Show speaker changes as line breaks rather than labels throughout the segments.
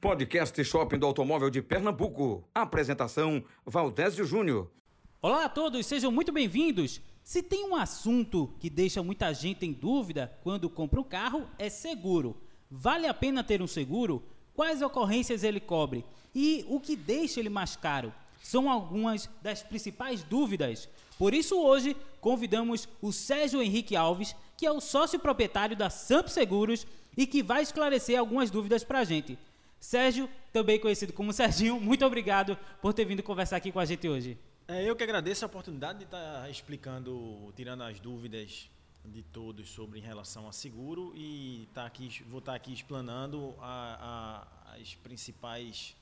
Podcast Shopping do Automóvel de Pernambuco. Apresentação Valdésio Júnior.
Olá a todos, sejam muito bem-vindos. Se tem um assunto que deixa muita gente em dúvida quando compra um carro, é seguro. Vale a pena ter um seguro? Quais ocorrências ele cobre? E o que deixa ele mais caro? São algumas das principais dúvidas. Por isso, hoje, convidamos o Sérgio Henrique Alves, que é o sócio proprietário da Samp Seguros e que vai esclarecer algumas dúvidas para a gente. Sérgio, também conhecido como Serginho, muito obrigado por ter vindo conversar aqui com a gente hoje.
É, eu que agradeço a oportunidade de estar explicando, tirando as dúvidas de todos sobre em relação a seguro e tá aqui, vou estar aqui explanando a, a, as principais,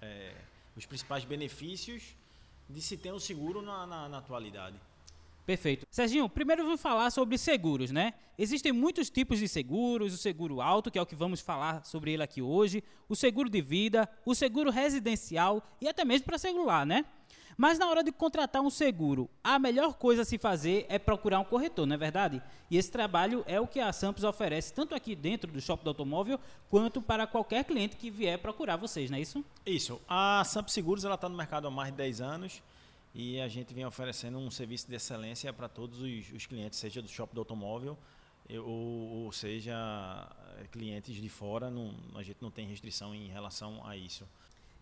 é, os principais benefícios de se ter um seguro na, na, na atualidade.
Perfeito. Serginho, primeiro vamos falar sobre seguros, né? Existem muitos tipos de seguros, o seguro alto, que é o que vamos falar sobre ele aqui hoje, o seguro de vida, o seguro residencial e até mesmo para celular, né? Mas na hora de contratar um seguro, a melhor coisa a se fazer é procurar um corretor, não é verdade? E esse trabalho é o que a Sampos oferece tanto aqui dentro do shopping do automóvel, quanto para qualquer cliente que vier procurar vocês, não é isso?
Isso. A Sampos Seguros está no mercado há mais de 10 anos e a gente vem oferecendo um serviço de excelência para todos os, os, clientes, seja do shopping do automóvel ou, ou seja eh, clientes de fora, não, a gente não tem restrição em relação a isso.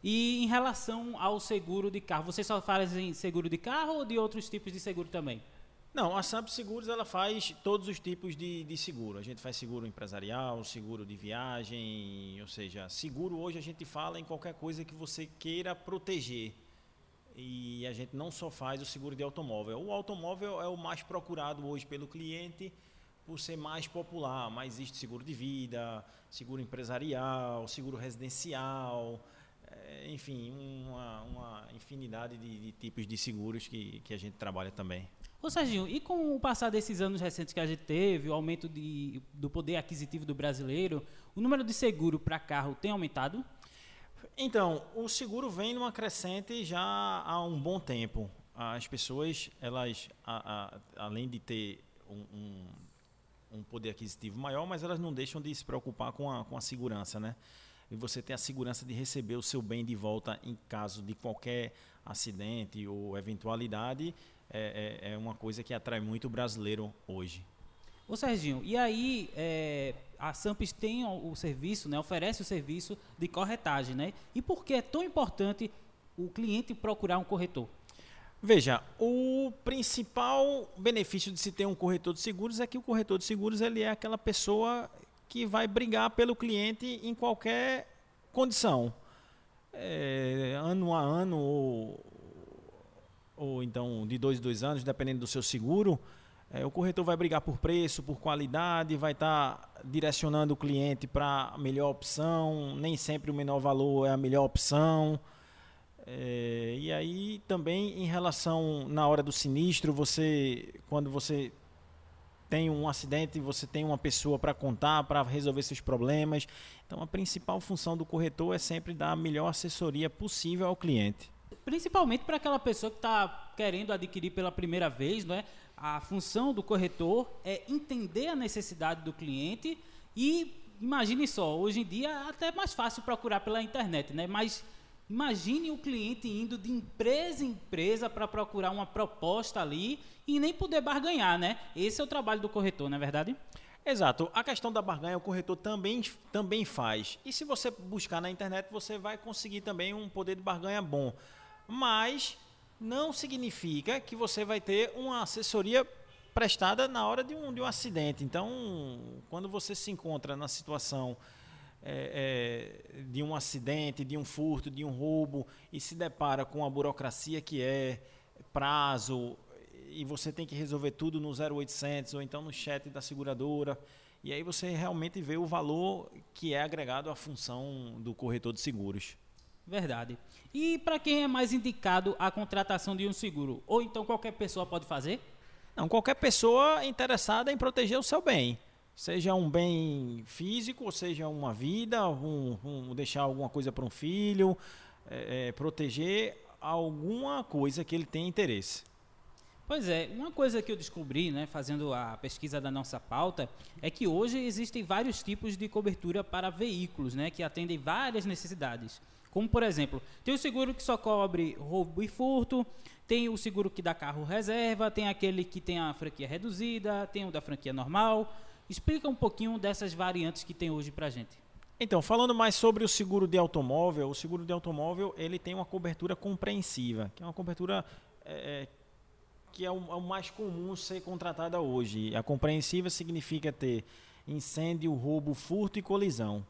E em relação ao seguro de carro, vocês só fazem seguro de carro ou de outros tipos de seguro também?
Não, a Samp Seguros ela faz todos os tipos de, de seguro. A gente faz seguro empresarial, seguro de viagem, ou seja, seguro hoje a gente fala em qualquer coisa que você queira proteger. E a gente não só faz o seguro de automóvel. O automóvel é o mais procurado hoje pelo cliente por ser mais popular, mas existe seguro de vida, seguro empresarial, seguro residencial, é, enfim, uma, uma infinidade de, de, tipos de seguros que, que a gente trabalha também.
Ô Serginho, e com o passar desses anos recentes que a gente teve, o aumento de, do poder aquisitivo do brasileiro, o número de seguro para carro tem aumentado?
Então, o seguro vem numa crescente já há um bom tempo. As pessoas, elas, a, a, além de ter um, um, um, poder aquisitivo maior, mas elas não deixam de se preocupar com a, com a segurança, né? E você tem a segurança de receber o seu bem de volta em caso de qualquer acidente ou eventualidade, é, é, é uma coisa que atrai muito o brasileiro hoje.
Ô Serginho, e aí é, a Sampes tem o, o, serviço, né, oferece o serviço de corretagem, né? E por que é tão importante o cliente procurar um corretor?
Veja, o principal benefício de se ter um corretor de seguros é que o corretor de seguros ele é aquela pessoa que vai brigar pelo cliente em qualquer condição. É, ano a ano ou, ou então de dois em dois anos, dependendo do seu seguro, é, o corretor vai brigar por preço, por qualidade, vai estar tá direcionando o cliente para a melhor opção. Nem sempre o menor valor é a melhor opção. É, e aí também em relação na hora do sinistro, você quando você tem um acidente, você tem uma pessoa para contar, para resolver seus problemas. Então a principal função do corretor é sempre dar a melhor assessoria possível ao cliente.
Principalmente para aquela pessoa que está querendo adquirir pela primeira vez, não é? A função do corretor é entender a necessidade do cliente e imagine só, hoje em dia é até mais fácil procurar pela internet, né? Mas imagine o cliente indo de empresa em empresa para procurar uma proposta ali e nem poder barganhar, né? Esse é o trabalho do corretor, não é verdade?
Exato. A questão da barganha o corretor também, também faz. E se você buscar na internet, você vai conseguir também um poder de barganha bom mas não significa que você vai ter uma assessoria prestada na hora de um, de um acidente. Então, quando você se encontra na situação é, é, de um acidente, de um furto, de um roubo e se depara com a burocracia que é prazo e você tem que resolver tudo no 0800 ou então no chat da seguradora. E aí você realmente vê o valor que é agregado à função do corretor de seguros.
Verdade. E para quem é mais indicado a contratação de um seguro? Ou então qualquer pessoa pode fazer?
Não, qualquer pessoa interessada em proteger o seu bem. Seja um bem físico, ou seja uma vida, um, um deixar alguma coisa para um filho, é, é, proteger alguma coisa que ele tem interesse.
Pois é, uma coisa que eu descobri, né, fazendo a pesquisa da nossa pauta, é que hoje existem vários tipos de cobertura para veículos, né, que atendem várias necessidades. Como, por exemplo, tem o seguro que só cobre roubo e furto, tem o seguro que dá carro reserva, tem aquele que tem a franquia reduzida, tem o da franquia normal. Explica um pouquinho dessas variantes que tem hoje para gente.
Então, falando mais sobre o seguro de automóvel, o seguro de automóvel ele tem uma cobertura compreensiva, que é uma cobertura é, que é o, é o, mais comum ser contratada hoje. A compreensiva significa ter incêndio, roubo, furto e colisão.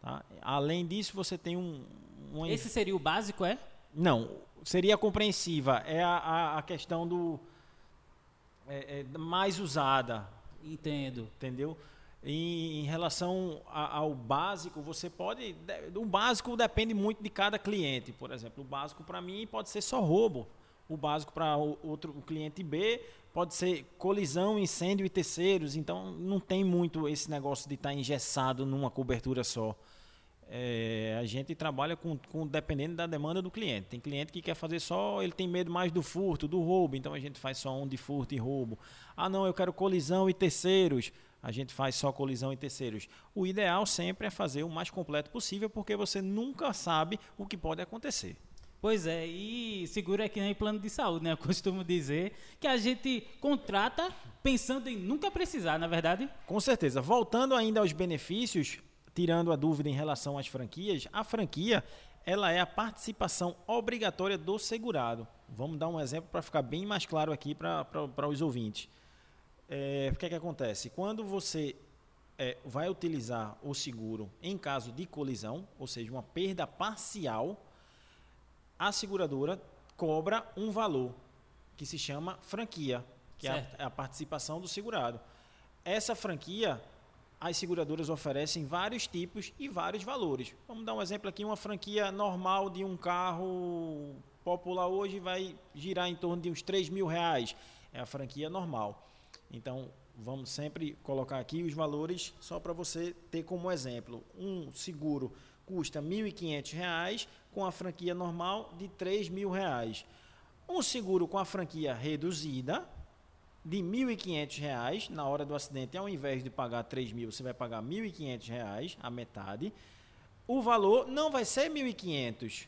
Tá? Além disso, você tem um,
um... Esse seria o básico, é?
Não, seria compreensiva. É a, a, a questão do. É, é mais usada.
Entendo.
Entendeu? Em, em relação a, ao básico, você pode. O básico depende muito de cada cliente. Por exemplo, o básico para mim pode ser só roubo. O básico para o outro o cliente B pode ser colisão, incêndio e terceiros. Então não tem muito esse negócio de estar tá engessado numa cobertura só. É, a gente trabalha com, com dependendo da demanda do cliente. Tem cliente que quer fazer só, ele tem medo mais do furto, do roubo, então a gente faz só um de furto e roubo. Ah, não, eu quero colisão e terceiros. A gente faz só colisão e terceiros. O ideal sempre é fazer o mais completo possível, porque você nunca sabe o que pode acontecer.
Pois é, e seguro é que nem plano de saúde, né? Eu costumo dizer que a gente contrata pensando em nunca precisar, na é verdade?
Com certeza. Voltando ainda aos benefícios, tirando a dúvida em relação às franquias, a franquia ela é a participação obrigatória do segurado. Vamos dar um exemplo para ficar bem mais claro aqui para os ouvintes. É, o que, é que acontece? Quando você é, vai utilizar o seguro em caso de colisão, ou seja, uma perda parcial, a seguradora cobra um valor que se chama franquia, que é a, a participação do segurado. Essa franquia as seguradoras oferecem vários tipos e vários valores. Vamos dar um exemplo aqui, uma franquia normal de um carro popular hoje vai girar em torno de uns 3 mil reais. É a franquia normal. Então, vamos sempre colocar aqui os valores só para você ter como exemplo. Um seguro custa R$ 1.500 com a franquia normal de R$ 3.000. Um seguro com a franquia reduzida de R$ 1.500 na hora do acidente, ao invés de pagar R$ 3.000, você vai pagar R$ 1.500, a metade. O valor não vai ser R$ 1.500.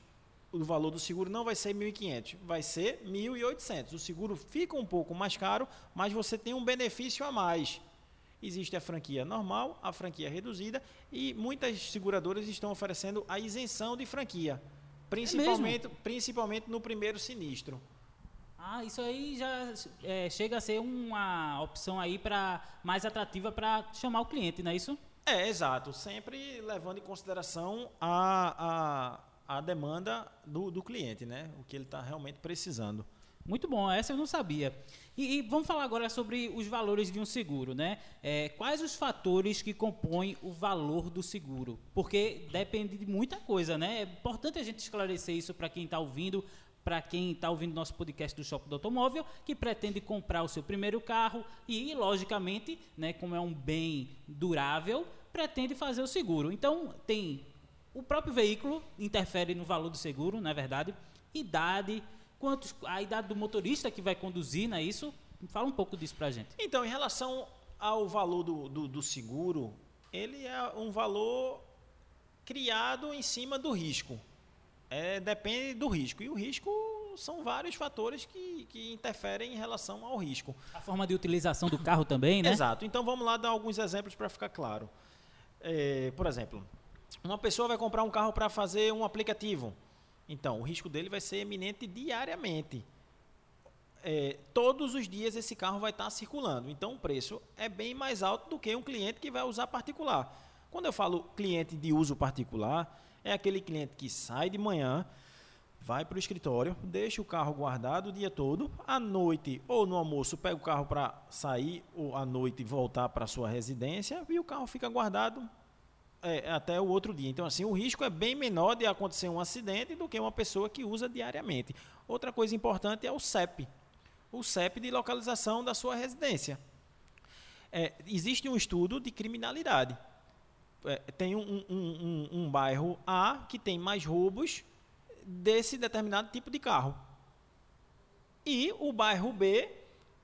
O valor do seguro não vai ser R$ 1.500, vai ser R$ 1.800. O seguro fica um pouco mais caro, mas você tem um benefício a mais. Existe a franquia normal, a franquia reduzida e muitas seguradoras estão oferecendo a isenção de franquia, principalmente, é principalmente no primeiro sinistro.
Ah, isso aí já é, chega a ser uma opção aí para mais atrativa para chamar o cliente, não é isso?
É, exato. Sempre levando em consideração a, a, a demanda do, do cliente, né? O que ele está realmente precisando.
Muito bom, essa eu não sabia. E, e, vamos falar agora sobre os valores de um seguro, né? É, quais os fatores que compõem o valor do seguro? Porque depende de muita coisa, né? É importante a gente esclarecer isso para quem está ouvindo, para quem está ouvindo nosso podcast do Shopping do Automóvel, que pretende comprar o seu primeiro carro e, logicamente, né, como é um bem durável, pretende fazer o seguro. Então, tem o próprio veículo interfere no valor do seguro, não é verdade? Idade, quantos, a idade do motorista que vai conduzir, não é isso? Fala um pouco disso para a gente.
Então, em relação ao valor do, do, do seguro, ele é um valor criado em cima do risco é, depende do risco. E o risco são vários fatores que, que interferem em relação ao risco.
A forma de utilização do carro também, né?
Exato. Então vamos lá dar alguns exemplos para ficar claro. É, por exemplo, uma pessoa vai comprar um carro para fazer um aplicativo. Então, o risco dele vai ser eminente diariamente. É, todos os dias esse carro vai estar circulando. Então, o preço é bem mais alto do que um cliente que vai usar particular. Quando eu falo cliente de uso particular, é aquele cliente que sai de manhã, vai para o escritório, deixa o carro guardado o dia todo, à noite ou no almoço pega o carro para sair ou à noite voltar para sua residência e o carro fica guardado é, até o outro dia. Então, assim, o risco é bem menor de acontecer um acidente do que uma pessoa que usa diariamente. Outra coisa importante é o CEP, o CEP de localização da sua residência. É, existe um estudo de criminalidade tem um, um, um, um bairro A que tem mais roubos desse determinado tipo de carro. E o bairro B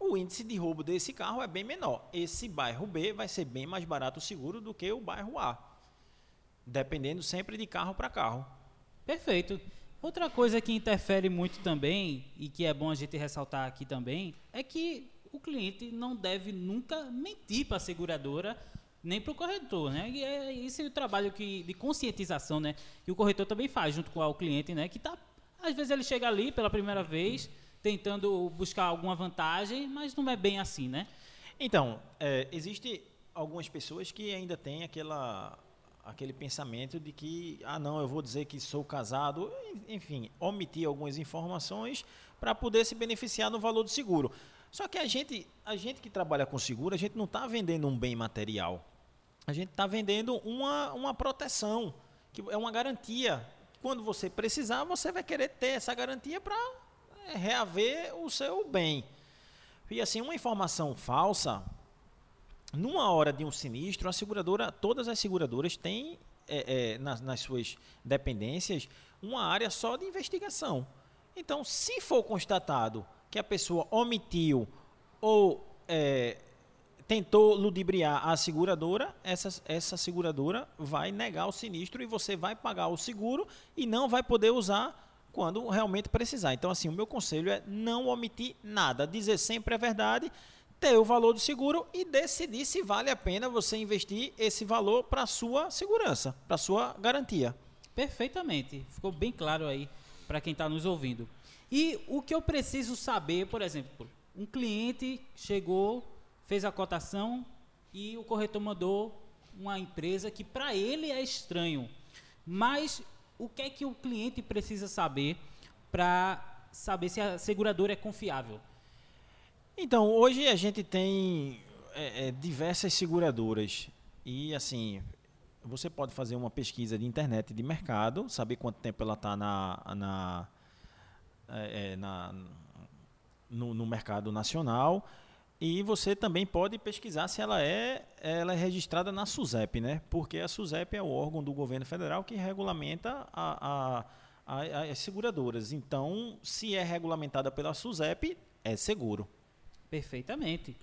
o índice de roubo desse carro é bem menor. Esse bairro B vai ser bem mais barato o seguro do que o bairro A. Dependendo sempre de carro para carro.
Perfeito. Outra coisa que interfere muito também, e que é bom a gente ressaltar aqui também, é que o cliente não deve nunca mentir para a seguradora nem para o corretor, né? E é esse é o trabalho que, de conscientização, né? Que o corretor também faz junto com o cliente, né? Que tá, às vezes ele chega ali pela primeira vez, tentando buscar alguma vantagem, mas não é bem assim, né?
Então, é, existe algumas pessoas que ainda têm aquela aquele pensamento de que ah não eu vou dizer que sou casado enfim omitir algumas informações para poder se beneficiar no valor do seguro só que a gente a gente que trabalha com seguro a gente não está vendendo um bem material a gente está vendendo uma, uma proteção, que é uma garantia. Quando você precisar, você vai querer ter essa garantia para é, reaver o seu bem. E assim, uma informação falsa, numa hora de um sinistro, a seguradora, todas as seguradoras têm é, é, nas, nas suas dependências uma área só de investigação. Então, se for constatado que a pessoa omitiu ou é, tentou ludibriar a seguradora, essa, essa seguradora vai negar o sinistro e você vai pagar o seguro e não vai poder usar quando realmente precisar. Então, assim, o meu conselho é não omitir nada, dizer sempre a verdade, ter o valor do seguro e decidir se vale a pena você investir esse valor para a sua segurança, para a sua garantia.
Perfeitamente. Ficou bem claro aí para quem está nos ouvindo. E o que eu preciso saber, por exemplo, um cliente chegou fez a cotação e o corretor mandou uma empresa que para ele é estranho. Mas o que é que o cliente precisa saber para saber se a seguradora é confiável?
Então, hoje a gente tem é, é, diversas seguradoras e assim você pode fazer uma pesquisa de internet de mercado, saber quanto tempo ela está na, na, é, é, na no, no mercado nacional e você também pode pesquisar se ela é, ela é registrada na SUSEP, né? Porque a SUSEP é o órgão do governo federal que regulamenta a, a, a, as seguradoras. Então, se é regulamentada pela SUSEP, é seguro.
Perfeitamente.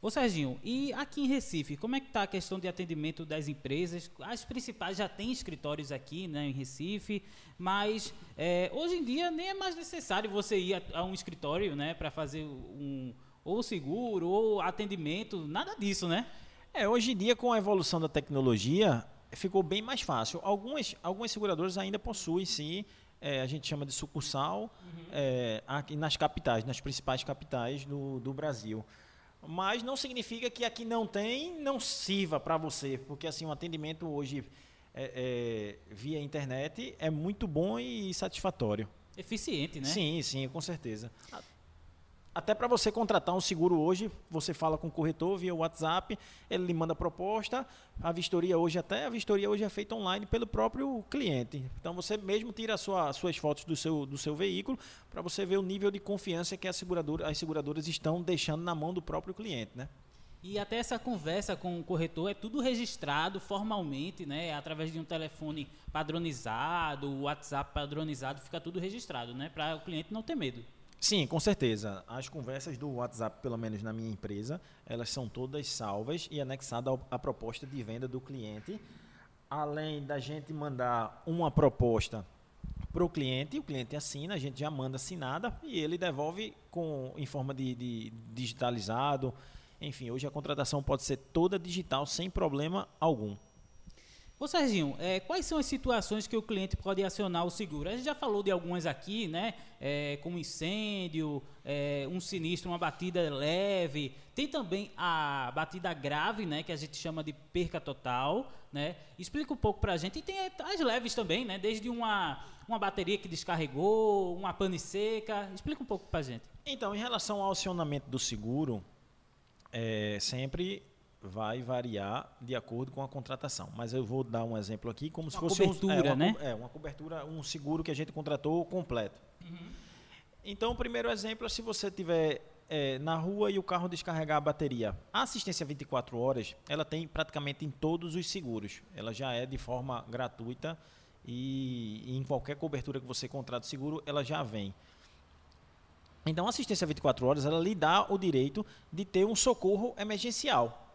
Ô Serginho, e aqui em Recife, como é que está a questão de atendimento das empresas? As principais já têm escritórios aqui né, em Recife, mas é, hoje em dia nem é mais necessário você ir a, a um escritório né, para fazer um ou seguro, ou atendimento, nada disso, né?
É, hoje em dia, com a evolução da tecnologia, ficou bem mais fácil. Algumas, algumas seguradoras ainda possuem, sim, é, a gente chama de sucursal, uhum. é, aqui nas capitais, nas principais capitais do, do Brasil. Mas não significa que aqui não tem, não sirva para você, porque assim, o atendimento hoje é, é, via internet é muito bom e satisfatório.
Eficiente, né?
Sim, sim, com certeza. Até para você contratar um seguro hoje, você fala com o corretor via WhatsApp, ele lhe manda a proposta. A vistoria hoje, até a vistoria hoje é feita online pelo próprio cliente. Então você mesmo tira sua, suas fotos do seu, do seu veículo para você ver o nível de confiança que seguradora, as seguradoras estão deixando na mão do próprio cliente, né?
E até essa conversa com o corretor é tudo registrado formalmente, né? Através de um telefone padronizado, WhatsApp padronizado, fica tudo registrado, né? Para o cliente não ter medo.
Sim, com certeza. As conversas do WhatsApp, pelo menos na minha empresa, elas são todas salvas e anexadas à proposta de venda do cliente. Além da gente mandar uma proposta para o cliente, o cliente assina, a gente já manda assinada e ele devolve com, em forma de, de digitalizado. Enfim, hoje a contratação pode ser toda digital sem problema algum.
Ô Serginho, é, quais são as situações que o cliente pode acionar o seguro? A gente já falou de algumas aqui, né? É, como incêndio, é, um sinistro, uma batida leve. Tem também a batida grave, né? Que a gente chama de perca total, né? Explica um pouco pra gente. E tem as leves também, né? Desde uma, uma bateria que descarregou, uma pane seca. Explica um pouco pra gente.
Então, em relação ao acionamento do seguro, é, sempre vai variar de acordo com a contratação. Mas eu vou dar um exemplo aqui, como uma se fosse
cobertura,
um, é,
né?
É, uma cobertura, um seguro que a gente contratou completo. Uhum. Então, o primeiro exemplo é se você tiver é, na rua e o carro descarregar a bateria. A assistência 24 horas, ela tem praticamente em todos os seguros. Ela já é de forma gratuita e, em qualquer cobertura que você contrate seguro, ela já vem. Então, a assistência 24 horas, ela lhe dá o direito de ter um socorro emergencial.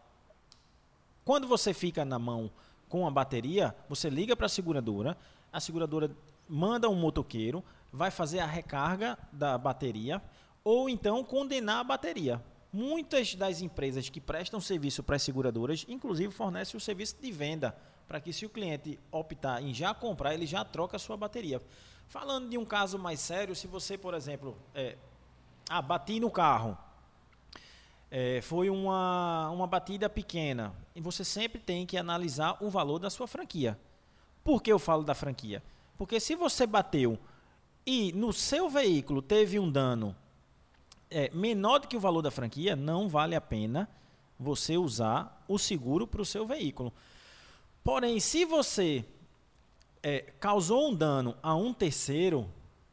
Quando você fica na mão com a bateria, você liga para a seguradora, a seguradora manda um motoqueiro, vai fazer a recarga da bateria ou então condenar a bateria. Muitas das empresas que prestam serviço para as seguradoras, inclusive, fornecem o serviço de venda, para que se o cliente optar em já comprar, ele já troca a sua bateria. Falando de um caso mais sério, se você, por exemplo, é, ah, bati no carro, é, foi uma, uma batida pequena, e você sempre tem que analisar o valor da sua franquia. Por que eu falo da franquia? Porque se você bateu e no seu veículo teve um dano é, menor do que o valor da franquia, não vale a pena você usar o seguro para o seu veículo. Porém, se você é, causou um dano a um terceiro,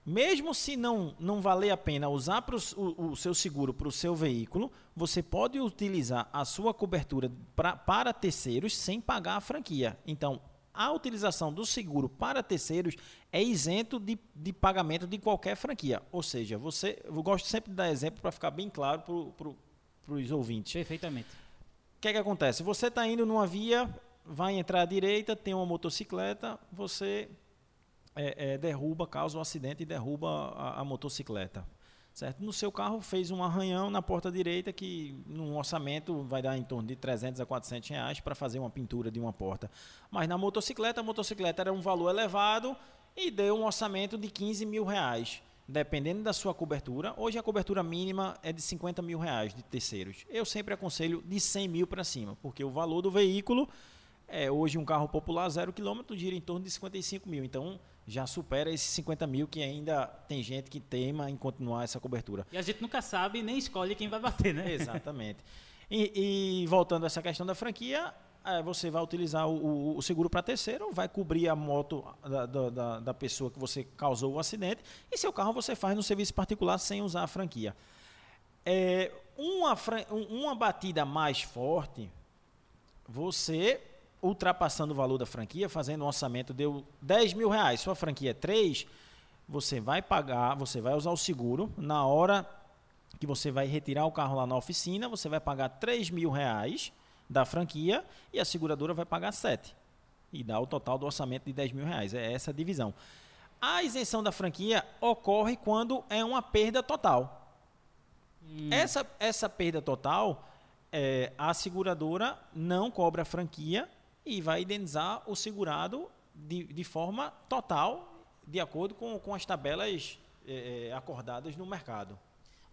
mesmo se não, não valer a pena usar pro, o, o seu seguro para o seu veículo, você pode utilizar a sua cobertura pra, para terceiros sem pagar a franquia. Então, a utilização do seguro para terceiros é isento de, de pagamento de qualquer franquia. Ou seja, você. Eu gosto sempre de dar exemplo para ficar bem claro para os ouvintes.
Perfeitamente.
O que é que acontece? Você está indo numa via, vai entrar à direita, tem uma motocicleta, você é, é, derruba, causa um acidente e derruba a, a, motocicleta. Certo? No seu carro fez um arranhão na porta direita que num orçamento vai dar em torno de 300 a 400 reais para fazer uma pintura de uma porta. Mas na motocicleta, a motocicleta era um valor elevado e deu um orçamento de 15 mil reais. Dependendo da sua cobertura, hoje a cobertura mínima é de 50 mil reais de terceiros. Eu sempre aconselho de 100 mil para cima, porque o valor do veículo é hoje um carro popular zero quilômetro gira em torno de 55 mil. Então já supera esses 50 mil que ainda tem gente que teima em continuar essa cobertura.
E a gente nunca sabe nem escolhe quem vai bater, né?
Exatamente. E, e voltando a essa questão da franquia, é, você vai utilizar o, o, o seguro para terceiro, vai cobrir a moto da, da, da, pessoa que você causou o acidente, e seu carro você faz no serviço particular sem usar a franquia. É, uma, uma batida mais forte, você ultrapassando o valor da franquia, fazendo um orçamento, deu 10 mil reais, sua franquia é 3, você vai pagar, você vai usar o seguro, na hora que você vai retirar o carro lá na oficina, você vai pagar 3 mil reais da franquia e a seguradora vai pagar 7. E dá o total do orçamento de 10 mil reais. É essa a divisão. A isenção da franquia ocorre quando é uma perda total. Hum. Essa, essa perda total, é, a seguradora não cobra a franquia e vai indenizar o segurado de, de forma total, de acordo com, com as tabelas é, é acordadas no mercado.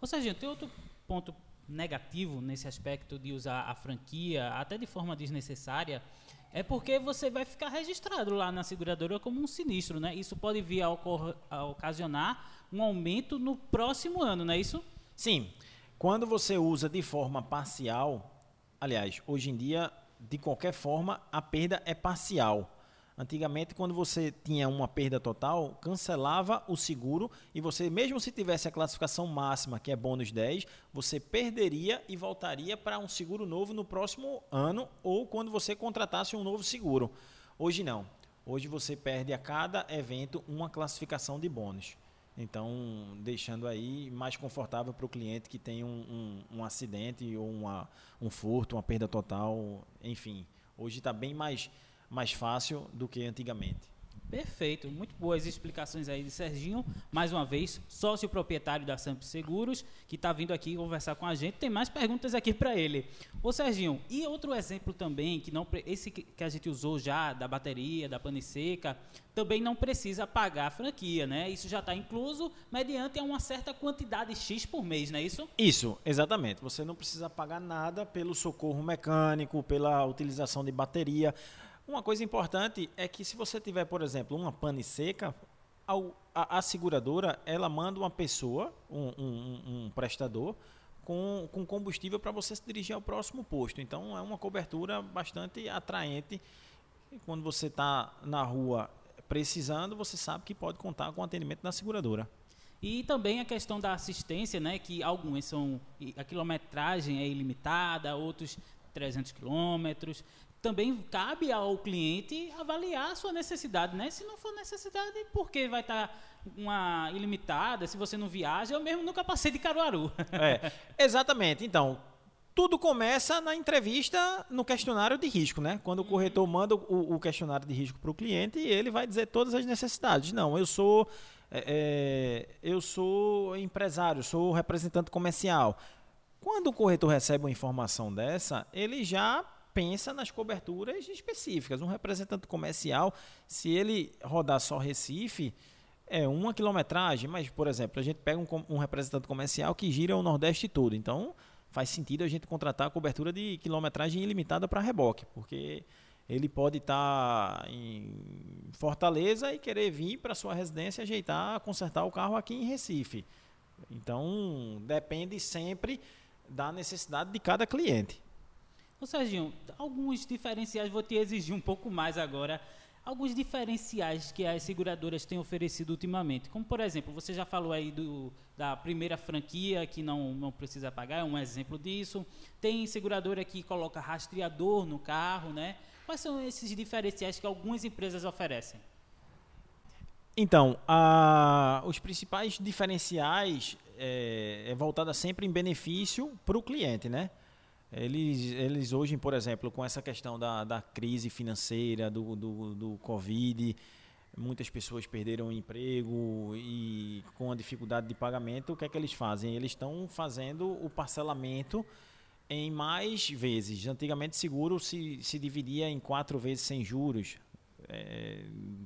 Ou seja, tem outro ponto negativo nesse aspecto de usar a franquia, até de forma desnecessária, é porque você vai ficar registrado lá na seguradora como um sinistro, né? Isso pode vir a, a ocasionar um aumento no próximo ano, não é isso?
Sim. Quando você usa de forma parcial, aliás, hoje em dia de qualquer forma, a perda é parcial. Antigamente, quando você tinha uma perda total, cancelava o seguro e você, mesmo se tivesse a classificação máxima, que é bônus 10, você perderia e voltaria para um seguro novo no próximo ano ou quando você contratasse um novo seguro. Hoje não. Hoje você perde a cada evento uma classificação de bônus. Então, deixando aí mais confortável para o cliente que tem um, um, um acidente ou uma, um furto, uma perda total, enfim. Hoje está bem mais, mais fácil do que antigamente.
Perfeito, muito boas explicações aí de Serginho. Mais uma vez, sócio proprietário da Samp Seguros, que está vindo aqui conversar com a gente. Tem mais perguntas aqui para ele. Ô Serginho, e outro exemplo também, que não esse que a gente usou já, da bateria, da pane seca, também não precisa pagar a franquia, né? Isso já está incluso mediante uma certa quantidade X por mês, não é isso?
Isso, exatamente. Você não precisa pagar nada pelo socorro mecânico, pela utilização de bateria. Uma coisa importante é que se você tiver, por exemplo, uma pane seca, a, a seguradora ela manda uma pessoa, um, um, um prestador, com, com combustível para você se dirigir ao próximo posto. Então é uma cobertura bastante atraente. Quando você está na rua precisando, você sabe que pode contar com o atendimento da seguradora.
E também a questão da assistência, né, que alguns são a quilometragem é ilimitada, outros 300 quilômetros. Também cabe ao cliente avaliar a sua necessidade, né? Se não for necessidade, por que vai estar uma ilimitada? Se você não viaja, eu mesmo nunca passei de Caruaru.
É, exatamente. Então, tudo começa na entrevista no questionário de risco, né? Quando o corretor manda o, o questionário de risco para o cliente, ele vai dizer todas as necessidades. Não, eu sou é, é, eu sou empresário, sou representante comercial. Quando o corretor recebe uma informação dessa, ele já pensa nas coberturas específicas. Um representante comercial, se ele rodar só Recife, é uma quilometragem, mas, por exemplo, a gente pega um, um representante comercial que gira o Nordeste todo. Então, faz sentido a gente contratar a cobertura de quilometragem ilimitada para reboque, porque ele pode estar tá em Fortaleza e querer vir para sua residência ajeitar, consertar o carro aqui em Recife. Então, depende sempre da necessidade de cada cliente.
Ô Serginho, alguns diferenciais, vou te exigir um pouco mais agora, alguns diferenciais que as seguradoras têm oferecido ultimamente. Como, por exemplo, você já falou aí do, da primeira franquia que não, não precisa pagar, é um exemplo disso. Tem seguradora que coloca rastreador no carro, né? Quais são esses diferenciais que algumas empresas oferecem?
Então, a, os principais diferenciais é, é voltada sempre em benefício para o cliente, né? Eles, eles hoje, por exemplo, com essa questão da, da crise financeira, do, do, do Covid, muitas pessoas perderam o emprego e com a dificuldade de pagamento, o que é que eles fazem? Eles estão fazendo o parcelamento em mais vezes. Antigamente, seguro se, se dividia em quatro vezes sem juros, é,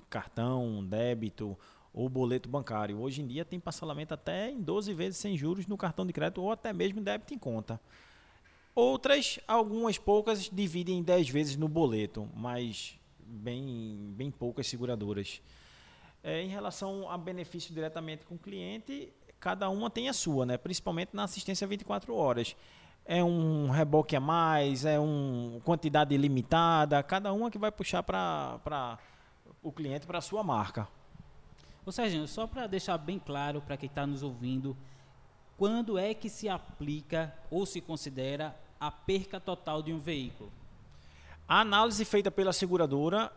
cartão, débito ou boleto bancário. Hoje em dia tem parcelamento até em 12 vezes sem juros no cartão de crédito ou até mesmo débito em conta. Outras, algumas poucas, dividem em 10 vezes no boleto, mas bem, bem poucas seguradoras. É, em relação a benefício diretamente com o cliente, cada uma tem a sua, né? principalmente na assistência 24 horas. É um reboque a mais, é uma quantidade limitada, cada uma que vai puxar para o cliente para a sua marca.
Ô Sérgio, só para deixar bem claro para quem está nos ouvindo, quando é que se aplica ou se considera a perca total de um veículo?
A análise feita pela seguradora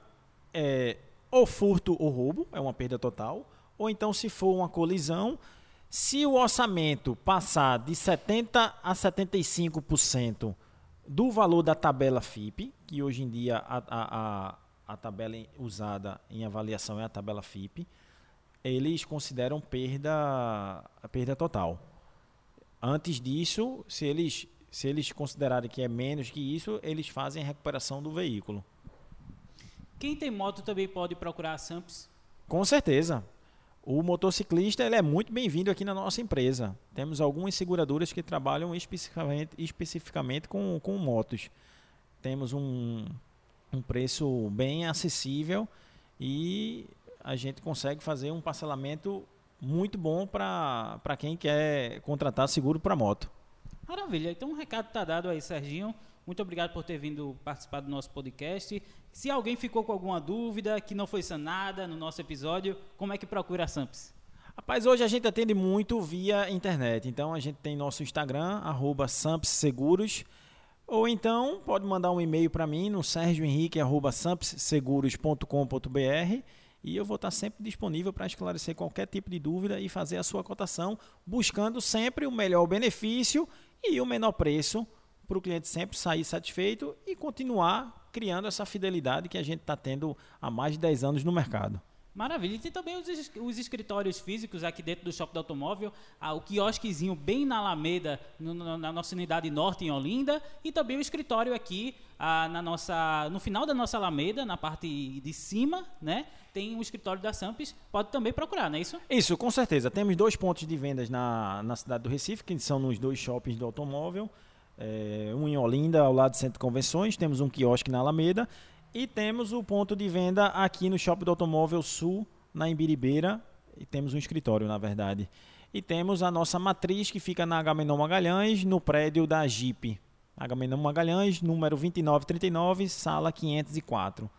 é ou furto ou roubo, é uma perda total, ou então se for uma colisão, se o orçamento passar de 70 a 75% do valor da tabela FIP, que hoje em dia a, a, a, a tabela usada em avaliação é a tabela FIP, eles consideram perda, a perda total. Antes disso, se eles se eles considerarem que é menos que isso, eles fazem a recuperação do veículo.
Quem tem moto também pode procurar a Samps?
Com certeza. O motociclista ele é muito bem-vindo aqui na nossa empresa. Temos algumas seguradoras que trabalham especificamente, especificamente com, com motos. Temos um, um preço bem acessível e a gente consegue fazer um parcelamento muito bom para quem quer contratar seguro para moto.
Maravilha. Então, um recado está dado aí, Serginho. Muito obrigado por ter vindo participar do nosso podcast. Se alguém ficou com alguma dúvida que não foi sanada no nosso episódio, como é que procura a Samps?
Rapaz, hoje a gente atende muito via internet. Então a gente tem nosso Instagram, arroba Seguros. Ou então pode mandar um e-mail para mim no sergiohenrique.sampsseguros.com.br e eu vou estar sempre disponível para esclarecer qualquer tipo de dúvida e fazer a sua cotação, buscando sempre o melhor benefício e o menor preço para o cliente sempre sair satisfeito e continuar criando essa fidelidade que a gente está tendo há mais de 10 anos no mercado.
Maravilha. E tem também os, os, escritórios físicos aqui dentro do Shopping do Automóvel, ah, o quiosquezinho bem na Alameda, no, na nossa unidade norte em Olinda, e também o escritório aqui ah, na nossa, no final da nossa Alameda, na parte de cima, né? Tem o escritório da Sampes, pode também procurar, não é isso?
Isso, com certeza. Temos dois pontos de vendas na, na cidade do Recife, que são nos dois shoppings do automóvel. É, um em Olinda, ao lado do Centro de Convenções, temos um quiosque na Alameda e temos o ponto de venda aqui no Shopping do Automóvel Sul, na Imbiribeira. E temos um escritório, na verdade. E temos a nossa matriz que fica na Agamenon Magalhães, no prédio da Jeep. Agamenon Magalhães, número 2939, sala 504.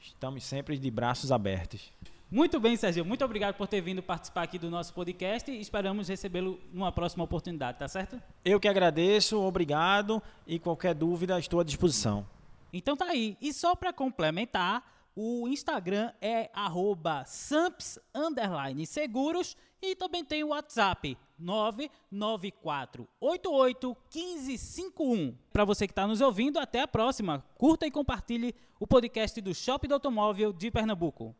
Estamos sempre de braços abertos.
Muito bem, Sérgio. Muito obrigado por ter vindo participar aqui do nosso podcast e esperamos recebê-lo numa próxima oportunidade, tá certo?
Eu que agradeço, obrigado e qualquer dúvida estou à disposição.
Então tá aí. E só para complementar, o Instagram é arroba samps underline seguros e também tem o WhatsApp 994881551. Para você que está nos ouvindo, até a próxima. Curta e compartilhe o podcast do Shopping do Automóvel de Pernambuco.